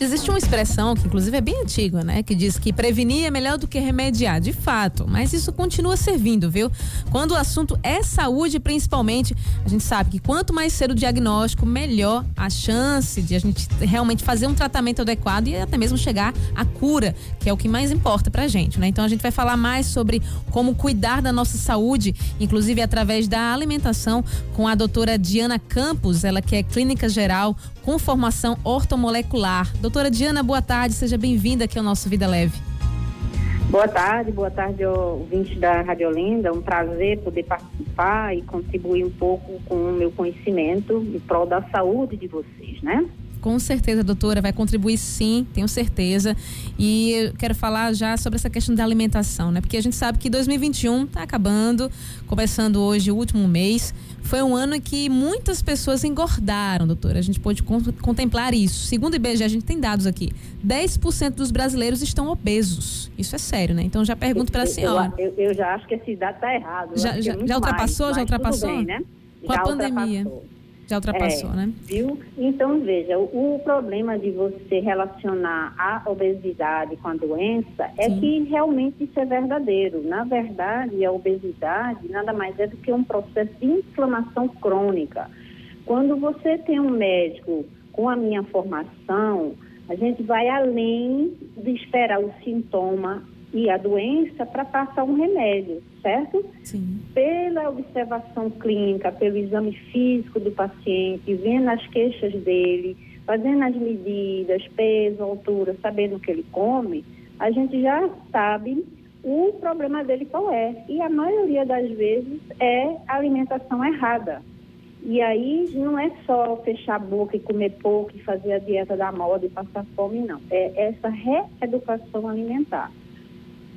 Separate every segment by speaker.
Speaker 1: Existe uma expressão que, inclusive, é bem antiga, né? Que diz que prevenir é melhor do que remediar. De fato, mas isso continua servindo, viu? Quando o assunto é saúde, principalmente, a gente sabe que quanto mais cedo o diagnóstico, melhor a chance de a gente realmente fazer um tratamento adequado e até mesmo chegar à cura, que é o que mais importa pra gente, né? Então a gente vai falar mais sobre como cuidar da nossa saúde, inclusive através da alimentação, com a doutora Diana Campos, ela que é clínica geral com formação ortomolecular. Doutora Diana, boa tarde, seja bem-vinda aqui ao nosso Vida Leve.
Speaker 2: Boa tarde, boa tarde, ouvintes da Rádio Olinda. Um prazer poder participar e contribuir um pouco com o meu conhecimento em prol da saúde de vocês, né?
Speaker 1: Com certeza, doutora, vai contribuir sim, tenho certeza. E eu quero falar já sobre essa questão da alimentação, né? Porque a gente sabe que 2021 está acabando, começando hoje o último mês. Foi um ano em que muitas pessoas engordaram, doutora. A gente pode contemplar isso. Segundo o IBGE, a gente tem dados aqui. 10% dos brasileiros estão obesos. Isso é sério, né? Então já pergunto para a senhora.
Speaker 2: Eu, eu, eu, já acho que esse dado está errado.
Speaker 1: Já, já, já ultrapassou? Mais, já ultrapassou? Bem, né? Com já a pandemia. Ultrapassou. Já ultrapassou,
Speaker 2: é,
Speaker 1: né?
Speaker 2: Viu? Então, veja, o, o, problema de você relacionar a obesidade com a doença é Sim. que realmente isso é verdadeiro. Na verdade, a obesidade nada mais é do que um processo de inflamação crônica. Quando você tem um médico com a minha formação, a gente vai além de esperar o sintoma e a doença para passar um remédio, certo?
Speaker 1: Sim.
Speaker 2: Pela observação clínica, pelo exame físico do paciente, vendo as queixas dele, fazendo as medidas, peso, altura, sabendo o que ele come, a gente já sabe o problema dele qual é. E a maioria das vezes é alimentação errada. E aí não é só fechar a boca e comer pouco e fazer a dieta da moda e passar fome, não. É essa reeducação alimentar.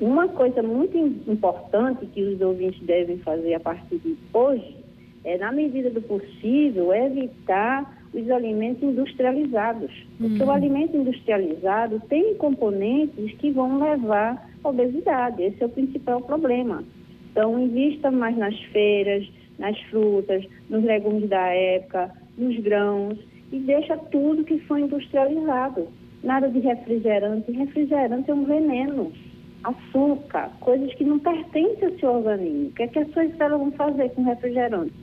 Speaker 2: Uma coisa muito importante que os ouvintes devem fazer a partir de hoje é, na medida do possível, evitar os alimentos industrializados. Porque o uhum. alimento industrializado tem componentes que vão levar à obesidade. Esse é o principal problema. Então, invista mais nas feiras, nas frutas, nos legumes da época, nos grãos e deixa tudo que for industrializado. Nada de refrigerante. Refrigerante é um veneno açúcar, coisas que não pertencem ao seu organismo. O que, é que as suas células vão fazer com refrigerante?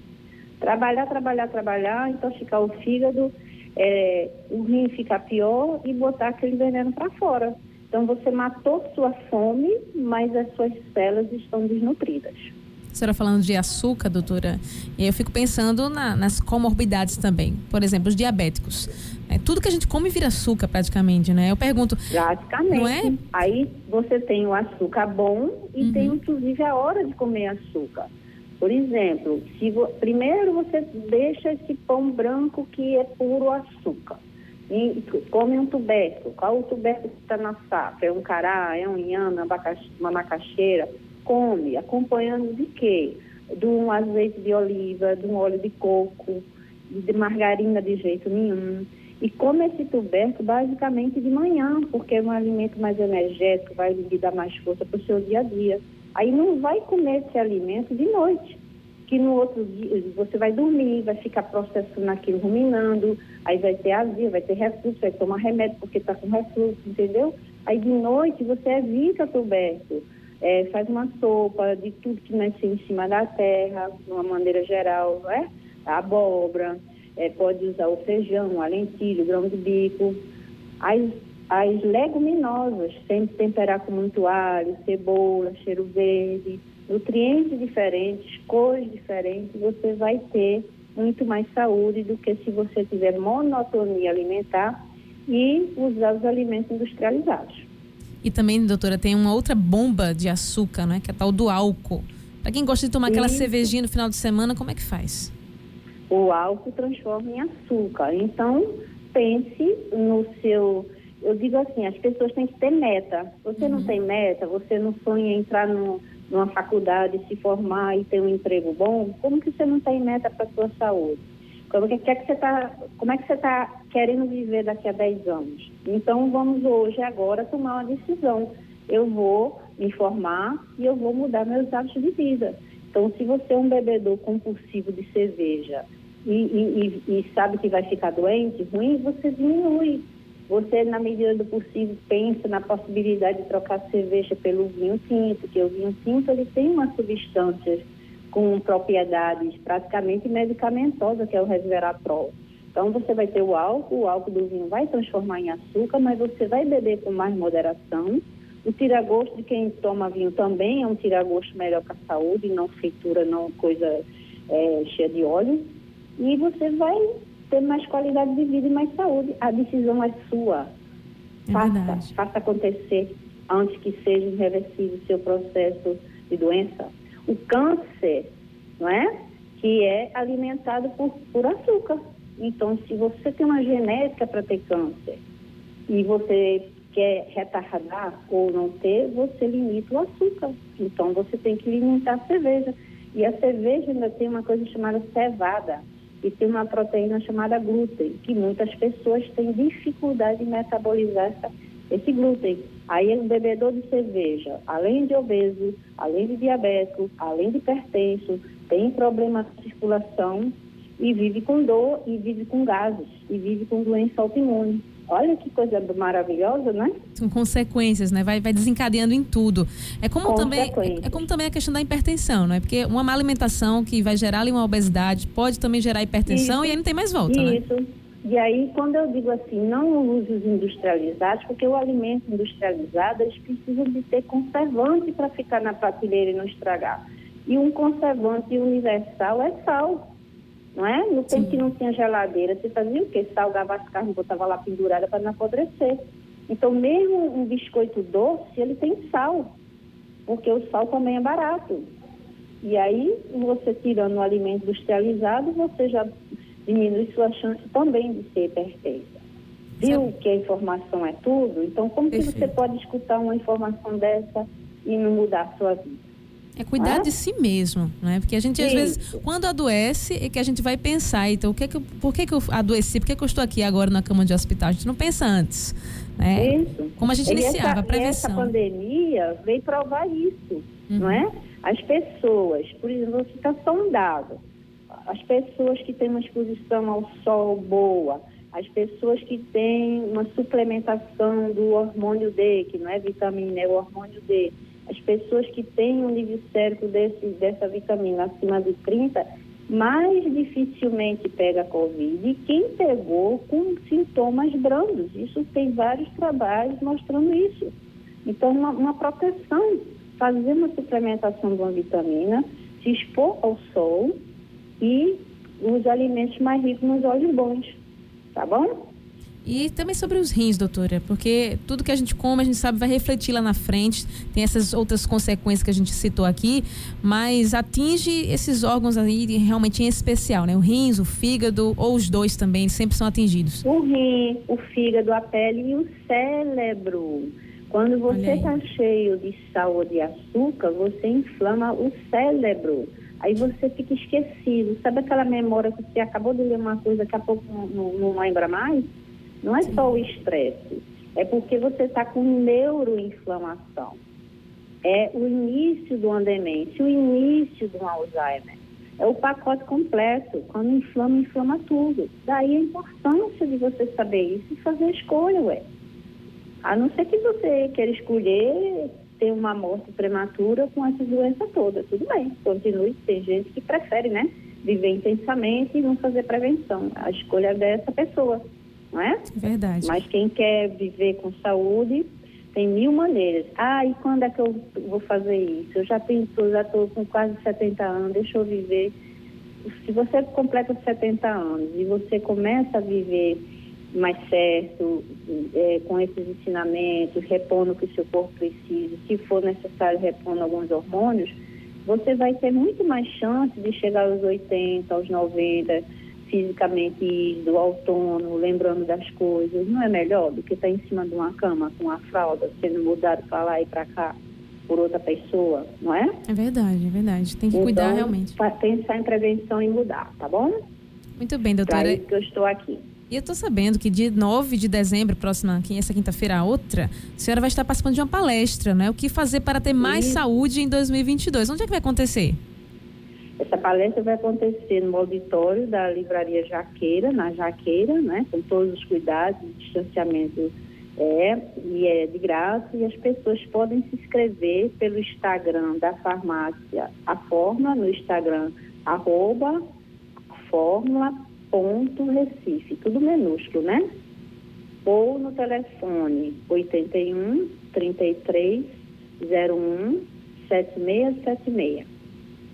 Speaker 2: Trabalhar, trabalhar, trabalhar, intoxicar o fígado, é, o rim ficar pior e botar aquele veneno para fora. Então você matou sua fome, mas as suas células estão desnutridas.
Speaker 1: A senhora falando de açúcar, doutora, eu fico pensando na, nas comorbidades também. Por exemplo, os diabéticos. É, tudo que a gente come vira açúcar praticamente, né? Eu pergunto.
Speaker 2: Praticamente. Não é? Aí você tem o açúcar bom e uhum. tem inclusive a hora de comer açúcar. Por exemplo, se vo... primeiro você deixa esse pão branco que é puro açúcar. E come um tubérculo. Qual o tubérculo que está na safra? É um cará, é um inhame, uma macaxeira? Come, acompanhando de quê? De um azeite de oliva, de um óleo de coco, de margarina de jeito nenhum. E come esse tubérculo basicamente de manhã, porque é um alimento mais energético, vai lhe dar mais força para o seu dia a dia. Aí não vai comer esse alimento de noite, que no outro dia você vai dormir, vai ficar processando aquilo, ruminando, aí vai ter azia, vai ter refluxo, vai tomar remédio porque está com refluxo, entendeu? Aí de noite você evita tubérculo, é, faz uma sopa de tudo que nasce em cima da terra, de uma maneira geral, não é? A abóbora, é, pode usar o feijão, a lentilha, o grão de bico. As, as leguminosas, sempre temperar com muito alho, cebola, cheiro verde, nutrientes diferentes, cores diferentes, você vai ter muito mais saúde do que se você tiver monotonia alimentar e usar os alimentos industrializados.
Speaker 1: E também, doutora, tem uma outra bomba de açúcar, né? Que é a tal do álcool. Para quem gosta de tomar aquela cervejinha no final de semana, como é que faz?
Speaker 2: O álcool transforma em açúcar. Então, pense no seu. Eu digo assim, as pessoas têm que ter meta. Você uhum. não tem meta, você não sonha entrar no, numa faculdade, se formar e ter um emprego bom, como que você não tem meta para a sua saúde? Como, que, que, é que você tá, como é que você está querendo viver daqui a 10 anos? Então, vamos hoje, agora, tomar uma decisão. Eu vou me formar e eu vou mudar meus hábitos de vida. Então, se você é um bebedor compulsivo de cerveja e, e, e, sabe que vai ficar doente, ruim, você diminui. Você, na medida do possível, pensa na possibilidade de trocar cerveja pelo vinho tinto, porque o vinho tinto ele tem uma substância com propriedades praticamente medicamentosas, que é o resveratrol. Então, você vai ter o álcool, o álcool do vinho vai transformar em açúcar, mas você vai beber com mais moderação. O tira-gosto de quem toma vinho também é um tira-gosto melhor para a saúde, não fritura, não coisa é, cheia de óleo. E você vai ter mais qualidade de vida e mais saúde. A decisão é sua. É faça, verdade. faça acontecer antes que seja irreversível o seu processo de doença. O câncer, não é? Que é alimentado por, por açúcar. Então, se você tem uma genética para ter câncer e você quer retardar ou não ter, você limita o açúcar. Então, você tem que limitar a cerveja. E a cerveja ainda tem uma coisa chamada cevada e tem uma proteína chamada glúten, que muitas pessoas têm dificuldade em metabolizar essa, esse glúten. Aí o bebedor de cerveja, além de obeso, além de diabético, além de hipertenso, tem problema de circulação e vive com dor e vive com gases e vive com doença autoimune. Olha que coisa maravilhosa, né?
Speaker 1: São consequências, né? Vai, vai desencadeando em tudo. É como também é como também a questão da hipertensão, não é? Porque uma má alimentação que vai gerar ali uma obesidade pode também gerar hipertensão Isso. e aí não tem mais volta,
Speaker 2: Isso. né? E aí, quando eu digo assim, não use os industrializados, porque o alimento industrializado, eles precisam de ter conservante para ficar na prateleira e não estragar. E um conservante universal é sal não é? No tempo Sim. que não tinha geladeira, você fazia o quê? Salgava as carnes, botava lá pendurada para não apodrecer. Então, mesmo um biscoito doce, ele tem sal, porque o sal também é barato. E aí, você tirando o alimento industrializado, você já diminui sua chance também de ser hipertensa. Viu que a informação é tudo? Então, como que você pode escutar uma informação dessa e não mudar a sua vida?
Speaker 1: É cuidar ah? de si mesmo, não é? Porque a gente, às vezes, quando adoece, é que a gente vai pensar, então, o que é que por que, que eu adoeci? Por que, que eu estou aqui agora na cama de hospital? A gente não pensa antes. Né? Isso. Como a gente e iniciava, essa, a prevenção.
Speaker 2: essa pandemia veio provar isso, uhum. não é? As pessoas, por exemplo, você está sondado, as pessoas que têm uma exposição ao sol boa, as pessoas que têm uma suplementação do hormônio D, que não é vitamina, é o hormônio D, as pessoas que têm um nível sérico desse, dessa vitamina acima de 30, mais dificilmente pega Covid. E quem pegou com sintomas brandos. Isso tem vários trabalhos mostrando isso. Então, uma, uma proteção, fazer uma suplementação de uma vitamina, se expor ao sol e os alimentos mais ricos nos óleos bons. Tá bom?
Speaker 1: E também sobre os rins, doutora, porque tudo que a gente come, a gente sabe, vai refletir lá na frente, tem essas outras consequências que a gente citou aqui, mas atinge esses órgãos aí realmente em especial, né? O rins, o fígado, ou os dois também, sempre são atingidos.
Speaker 2: O rim, o fígado, a pele e o cérebro. Quando você está cheio de sal ou de açúcar, você inflama o cérebro. Aí você fica esquecido. Sabe aquela memória que você acabou de ler uma coisa, daqui a pouco não, não, não lembra mais? Não é só o estresse, é porque você está com neuroinflamação. É o início do demência, o início do Alzheimer. É o pacote completo. Quando inflama, inflama tudo. Daí a importância de você saber isso e fazer a escolha, ué. A não ser que você queira escolher ter uma morte prematura com essa doença toda. Tudo bem, continue. Tem gente que prefere, né? Viver intensamente e não fazer prevenção. A escolha é dessa pessoa não é?
Speaker 1: Verdade.
Speaker 2: Mas quem quer viver com saúde tem mil maneiras. Ah, e quando é que eu vou fazer isso? Eu já tenho, já estou com quase 70 anos, deixa eu viver. Se você completa 70 anos e você começa a viver mais certo, é, com esses ensinamentos, repondo o que o seu corpo precisa, se for necessário, repondo alguns hormônios, você vai ter muito mais chance de chegar aos 80, aos 90, fisicamente do autônomo, lembrando das coisas, não é melhor do que estar em cima de uma cama com a fralda sendo mudado para lá e para cá por outra pessoa, não é?
Speaker 1: É verdade, é verdade. Tem que então, cuidar realmente.
Speaker 2: Pensar em prevenção e mudar, tá bom?
Speaker 1: Muito bem, doutora. Para
Speaker 2: isso que eu estou aqui.
Speaker 1: E eu estou sabendo que dia 9 de dezembro, próxima, essa quinta-feira, a outra, a senhora vai estar participando de uma palestra, né? O que fazer para ter mais Sim. saúde em 2022. Onde é que vai acontecer?
Speaker 2: Essa palestra vai acontecer no auditório da Livraria Jaqueira, na Jaqueira, né? Com todos os cuidados, distanciamento é, e é de graça, e as pessoas podem se inscrever pelo Instagram da farmácia A Fórmula, no Instagram arroba fórmula.recife, tudo minúsculo, né? Ou no telefone 81 33 01 7676.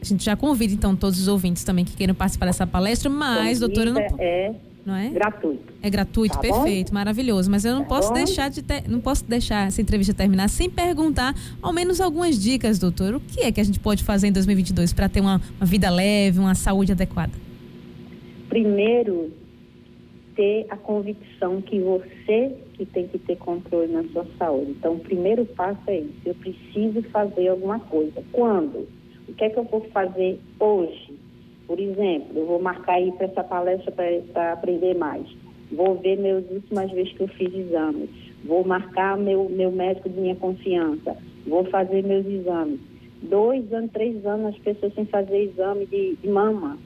Speaker 1: A gente já convida, então, todos os ouvintes também que queiram participar dessa palestra, mas, doutora, não...
Speaker 2: É não é? Gratuito.
Speaker 1: É gratuito, tá perfeito, bom? maravilhoso. Mas eu não tá posso bom? deixar de ter, não posso deixar essa entrevista terminar sem perguntar ao menos algumas dicas, doutor. O que é que a gente pode fazer em 2022 para ter uma, uma vida leve, uma saúde adequada?
Speaker 2: Primeiro, ter a convicção que você que tem que ter controle na sua saúde. Então, o primeiro passo é isso. Eu preciso fazer alguma coisa. Quando? O que é que eu vou fazer hoje? Por exemplo, eu vou marcar aí para essa palestra para aprender mais. Vou ver meus últimas vezes que eu fiz exames. Vou marcar meu, meu médico de minha confiança. Vou fazer meus exames. Dois anos, três anos, as pessoas sem fazer exame de, de mama.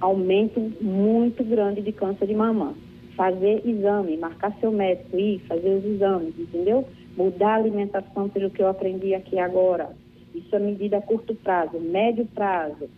Speaker 2: Aumento muito grande de câncer de mama. Fazer exame, marcar seu médico, ir fazer os exames, entendeu? Mudar a alimentação, pelo que eu aprendi aqui agora. Isso é medida a curto prazo, médio prazo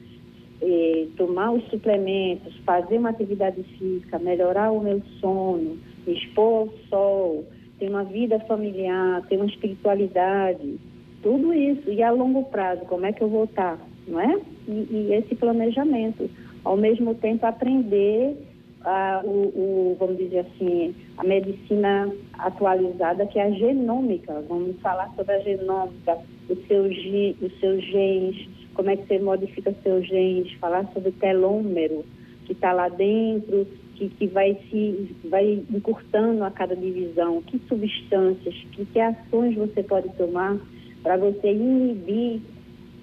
Speaker 2: eh, tomar os suplementos, fazer uma atividade física, melhorar o meu sono, me expor ao sol, ter uma vida familiar, ter uma espiritualidade, tudo isso. E a longo prazo, como é que eu vou estar, não é? E, e esse planejamento. Ao mesmo tempo, aprender a, o, o, vamos dizer assim, a medicina atualizada, que é a genômica. Vamos falar sobre a genômica, os seus, os seus genes, como é que você modifica seus genes, falar sobre o telômero que está lá dentro, que, que vai se vai encurtando a cada divisão, que substâncias, que, que ações você pode tomar para você inibir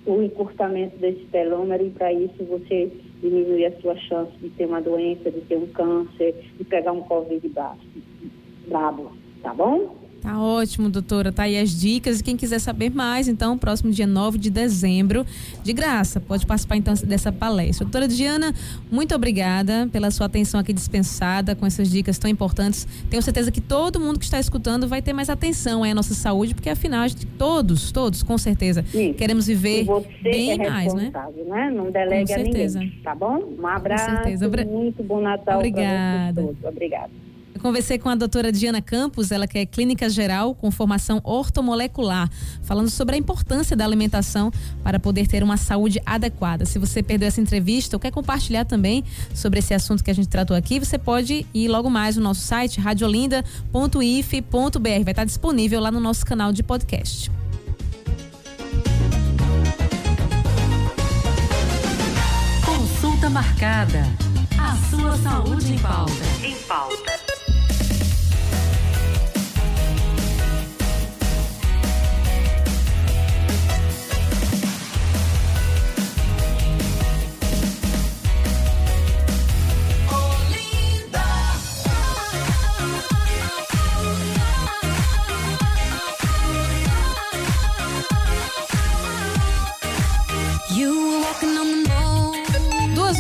Speaker 2: o encurtamento desse telômero e para isso você diminuir a sua chance de ter uma doença, de ter um câncer, de pegar um Covid brabo, tá bom?
Speaker 1: Tá ótimo, doutora. Tá aí as dicas. E quem quiser saber mais, então, próximo dia 9 de dezembro, de graça, pode participar então dessa palestra. Doutora Diana, muito obrigada pela sua atenção aqui dispensada com essas dicas tão importantes. Tenho certeza que todo mundo que está escutando vai ter mais atenção à nossa saúde, porque afinal, gente, todos, todos, com certeza, Sim. queremos viver bem
Speaker 2: é
Speaker 1: mais, né?
Speaker 2: né? Não delegue com certeza. a ninguém, tá bom? Um abraço, com certeza. muito bom Natal
Speaker 1: Obrigada.
Speaker 2: Obrigada.
Speaker 1: Eu conversei com a doutora Diana Campos, ela que é clínica geral com formação ortomolecular, falando sobre a importância da alimentação para poder ter uma saúde adequada. Se você perdeu essa entrevista ou quer compartilhar também sobre esse assunto que a gente tratou aqui, você pode ir logo mais no nosso site radiolinda.if.br. Vai estar disponível lá no nosso canal de podcast.
Speaker 3: Consulta marcada. A sua saúde em pauta. Em pauta.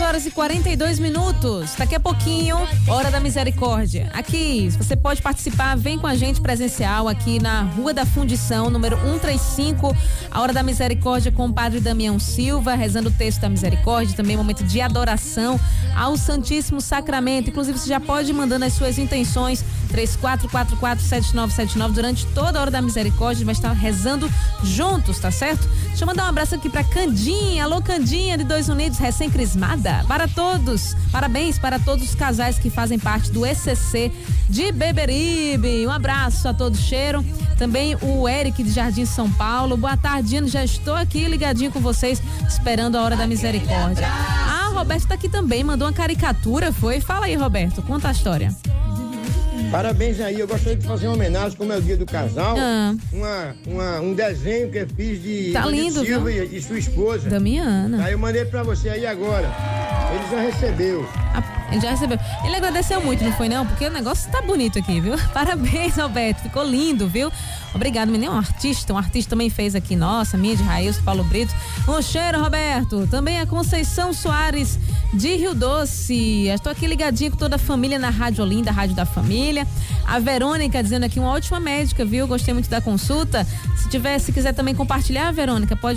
Speaker 1: Horas e 42 minutos. Daqui a pouquinho, Hora da Misericórdia. Aqui, você pode participar, vem com a gente presencial aqui na Rua da Fundição, número 135, a Hora da Misericórdia com o Padre Damião Silva, rezando o texto da misericórdia, também momento de adoração ao Santíssimo Sacramento. Inclusive, você já pode ir mandando as suas intenções 34447979 durante toda a hora da misericórdia, vai estar rezando juntos, tá certo? Deixa eu mandar um abraço aqui pra Candinha, alô Candinha de Dois Unidos, recém-crismada. Para todos, parabéns para todos os casais que fazem parte do ECC de Beberibe. Um abraço a todos, cheiro. Também o Eric de Jardim São Paulo. Boa tarde, já estou aqui ligadinho com vocês, esperando a hora da misericórdia. Ah, Roberto tá aqui também, mandou uma caricatura, foi? Fala aí, Roberto, conta a história.
Speaker 4: Parabéns aí, eu gostaria de fazer uma homenagem, como é o dia do casal, ah. uma, uma, um desenho que eu fiz de
Speaker 1: tá lindo,
Speaker 4: Silva e, e, sua esposa.
Speaker 1: Damiana.
Speaker 4: Aí eu mandei pra você aí agora. Ele já recebeu.
Speaker 1: A Ele já recebeu. Ele agradeceu muito, não foi não? Porque o negócio tá bonito aqui, viu? Parabéns, Alberto. Ficou lindo, viu? Obrigado, menino. Um artista, um artista também fez aqui. Nossa, minha de Raíssa, Paulo Brito. Um cheiro, Roberto. Também a Conceição Soares de Rio Doce. Estou aqui ligadinha com toda a família na Rádio Olinda, Rádio da Família. A Verônica dizendo aqui uma ótima médica, viu? Gostei muito da consulta. Se tiver, se quiser também compartilhar, Verônica, pode